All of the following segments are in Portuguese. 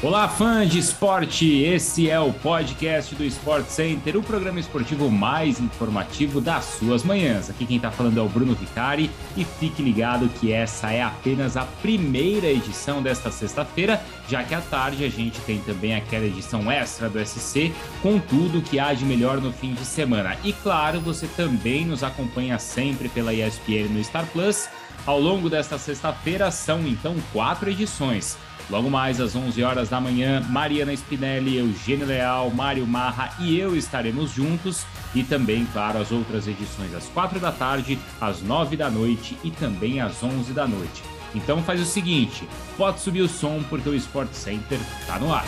Olá, fãs de esporte! Esse é o podcast do Sport Center, o programa esportivo mais informativo das suas manhãs. Aqui quem está falando é o Bruno Vicari e fique ligado que essa é apenas a primeira edição desta sexta-feira, já que à tarde a gente tem também aquela edição extra do SC com tudo que há de melhor no fim de semana. E claro, você também nos acompanha sempre pela ESPN no Star Plus ao longo desta sexta-feira são então quatro edições. Logo mais às 11 horas da manhã, Mariana Spinelli, Eugênio Leal, Mário Marra e eu estaremos juntos. E também, claro, as outras edições às 4 da tarde, às 9 da noite e também às 11 da noite. Então faz o seguinte, pode subir o som porque o Sport Center está no ar.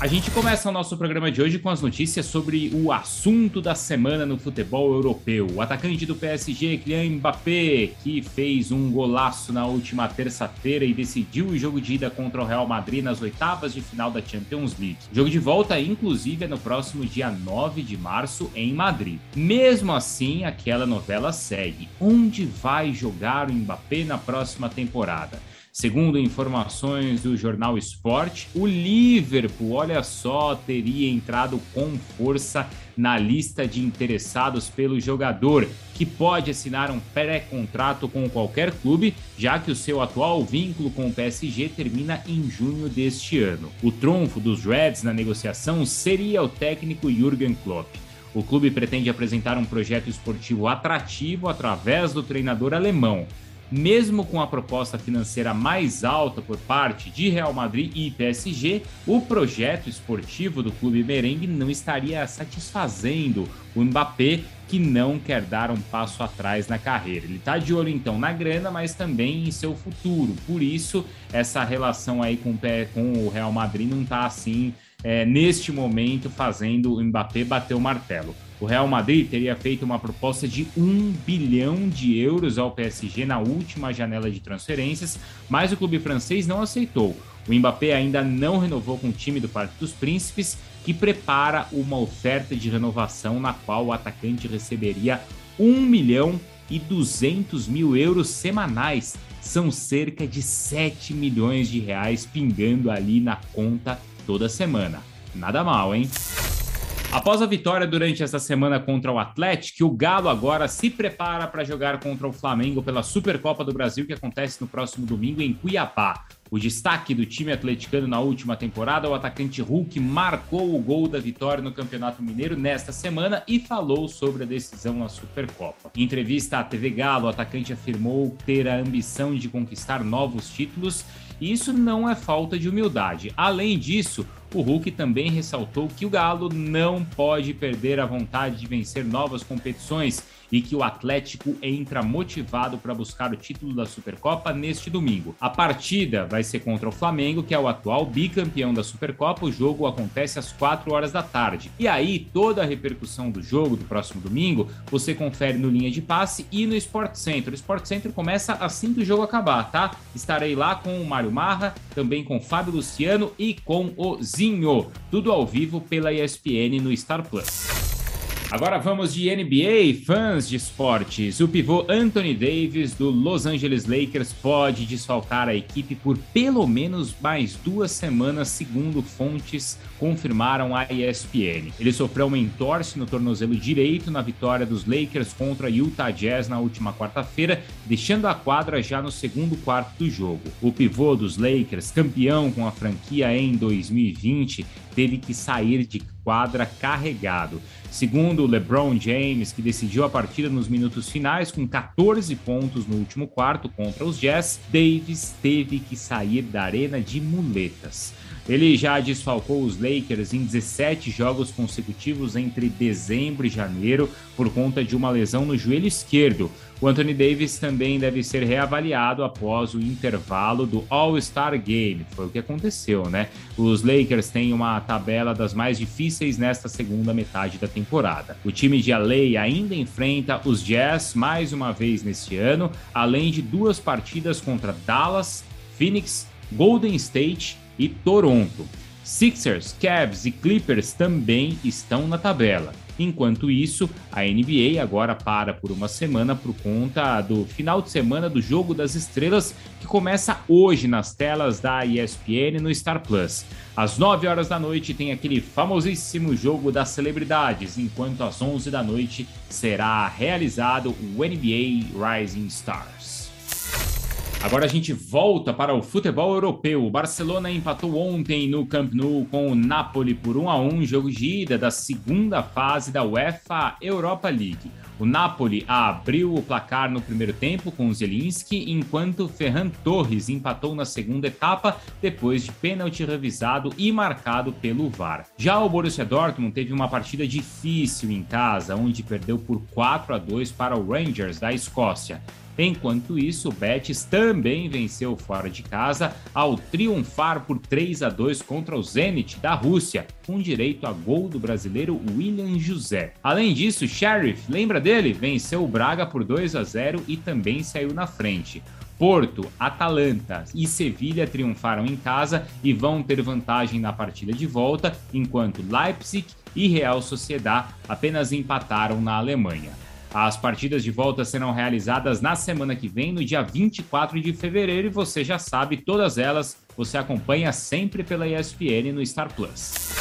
A gente começa o nosso programa de hoje com as notícias sobre o assunto da semana no futebol europeu. O atacante do PSG, Kylian Mbappé, que fez um golaço na última terça-feira e decidiu o jogo de ida contra o Real Madrid nas oitavas de final da Champions League. O jogo de volta, inclusive, é no próximo dia 9 de março em Madrid. Mesmo assim, aquela novela segue. Onde vai jogar o Mbappé na próxima temporada? Segundo informações do jornal Sport, o Liverpool, olha só, teria entrado com força na lista de interessados pelo jogador, que pode assinar um pré-contrato com qualquer clube, já que o seu atual vínculo com o PSG termina em junho deste ano. O trunfo dos Reds na negociação seria o técnico Jürgen Klopp. O clube pretende apresentar um projeto esportivo atrativo através do treinador alemão mesmo com a proposta financeira mais alta por parte de Real Madrid e PSG, o projeto esportivo do clube merengue não estaria satisfazendo o Mbappé, que não quer dar um passo atrás na carreira. Ele está de olho então na grana, mas também em seu futuro. Por isso, essa relação aí com, o Real Madrid não está assim, é, neste momento, fazendo o Mbappé bater o martelo. O Real Madrid teria feito uma proposta de 1 bilhão de euros ao PSG na última janela de transferências, mas o clube francês não aceitou. O Mbappé ainda não renovou com o time do Parque dos Príncipes, que prepara uma oferta de renovação na qual o atacante receberia 1 milhão e 200 mil euros semanais. São cerca de 7 milhões de reais pingando ali na conta toda semana. Nada mal, hein? Após a vitória durante esta semana contra o Atlético, o Galo agora se prepara para jogar contra o Flamengo pela Supercopa do Brasil, que acontece no próximo domingo em Cuiabá. O destaque do time atleticano na última temporada, o atacante Hulk marcou o gol da vitória no Campeonato Mineiro nesta semana e falou sobre a decisão na Supercopa. Em entrevista à TV Galo, o atacante afirmou ter a ambição de conquistar novos títulos e isso não é falta de humildade. Além disso, o Hulk também ressaltou que o Galo não pode perder a vontade de vencer novas competições e que o Atlético entra motivado para buscar o título da Supercopa neste domingo. A partida vai ser contra o Flamengo, que é o atual bicampeão da Supercopa. O jogo acontece às 4 horas da tarde. E aí, toda a repercussão do jogo do próximo domingo você confere no Linha de Passe e no Sport Center. O Sport Center começa assim que o jogo acabar, tá? Estarei lá com o Mário Marra, também com o Fábio Luciano e com o Tudo ao vivo pela ESPN no Star Plus. Agora vamos de NBA, fãs de esportes. O pivô Anthony Davis do Los Angeles Lakers pode desfalcar a equipe por pelo menos mais duas semanas, segundo fontes confirmaram a ESPN. Ele sofreu um entorse no tornozelo direito na vitória dos Lakers contra Utah Jazz na última quarta-feira, deixando a quadra já no segundo quarto do jogo. O pivô dos Lakers, campeão com a franquia em 2020, teve que sair de quadra carregado. Segundo LeBron James, que decidiu a partida nos minutos finais com 14 pontos no último quarto contra os Jazz, Davis teve que sair da arena de muletas. Ele já desfalcou os Lakers em 17 jogos consecutivos entre dezembro e janeiro por conta de uma lesão no joelho esquerdo. O Anthony Davis também deve ser reavaliado após o intervalo do All-Star Game. Foi o que aconteceu, né? Os Lakers têm uma tabela das mais difíceis nesta segunda metade da temporada. O time de LA ainda enfrenta os Jazz mais uma vez neste ano, além de duas partidas contra Dallas, Phoenix, Golden State e Toronto. Sixers, Cavs e Clippers também estão na tabela. Enquanto isso, a NBA agora para por uma semana por conta do final de semana do Jogo das Estrelas, que começa hoje nas telas da ESPN no Star Plus. Às 9 horas da noite tem aquele famosíssimo Jogo das Celebridades, enquanto às 11 da noite será realizado o NBA Rising Stars. Agora a gente volta para o futebol europeu. O Barcelona empatou ontem no Camp Nou com o Napoli por 1 a 1, jogo de ida da segunda fase da UEFA Europa League. O Napoli abriu o placar no primeiro tempo com Zelinski, enquanto Ferran Torres empatou na segunda etapa depois de pênalti revisado e marcado pelo VAR. Já o Borussia Dortmund teve uma partida difícil em casa, onde perdeu por 4 a 2 para o Rangers da Escócia. Enquanto isso, o Betis também venceu fora de casa ao triunfar por 3 a 2 contra o Zenit da Rússia, com direito a gol do brasileiro William José. Além disso, Sheriff, lembra dele? Venceu o Braga por 2 a 0 e também saiu na frente. Porto, Atalanta e Sevilha triunfaram em casa e vão ter vantagem na partida de volta, enquanto Leipzig e Real Sociedad apenas empataram na Alemanha. As partidas de volta serão realizadas na semana que vem, no dia 24 de fevereiro, e você já sabe, todas elas você acompanha sempre pela ESPN no Star Plus.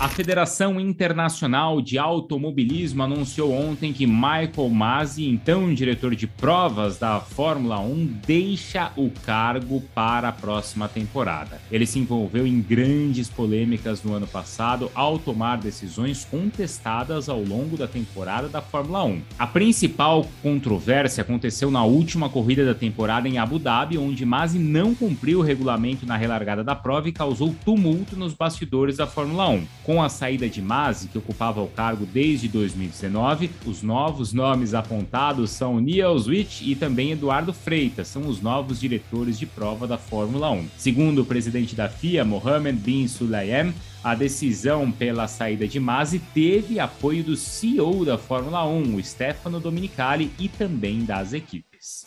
A Federação Internacional de Automobilismo anunciou ontem que Michael Masi, então diretor de provas da Fórmula 1, deixa o cargo para a próxima temporada. Ele se envolveu em grandes polêmicas no ano passado ao tomar decisões contestadas ao longo da temporada da Fórmula 1. A principal controvérsia aconteceu na última corrida da temporada em Abu Dhabi, onde Masi não cumpriu o regulamento na relargada da prova e causou tumulto nos bastidores da Fórmula 1. Com a saída de Masi, que ocupava o cargo desde 2019, os novos nomes apontados são Neil Switch e também Eduardo Freitas, são os novos diretores de prova da Fórmula 1. Segundo o presidente da FIA, Mohamed Bin Sulayem, a decisão pela saída de Masi teve apoio do CEO da Fórmula 1, o Stefano Dominicali, e também das equipes.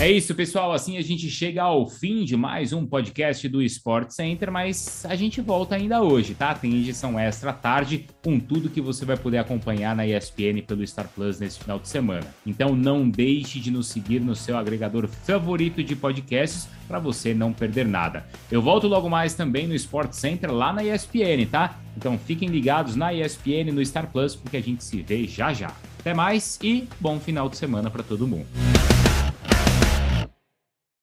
É isso, pessoal. Assim a gente chega ao fim de mais um podcast do Sport Center, mas a gente volta ainda hoje, tá? Tem edição extra tarde com tudo que você vai poder acompanhar na ESPN pelo Star Plus nesse final de semana. Então não deixe de nos seguir no seu agregador favorito de podcasts para você não perder nada. Eu volto logo mais também no Sport Center lá na ESPN, tá? Então fiquem ligados na ESPN no Star Plus porque a gente se vê já já. Até mais e bom final de semana para todo mundo.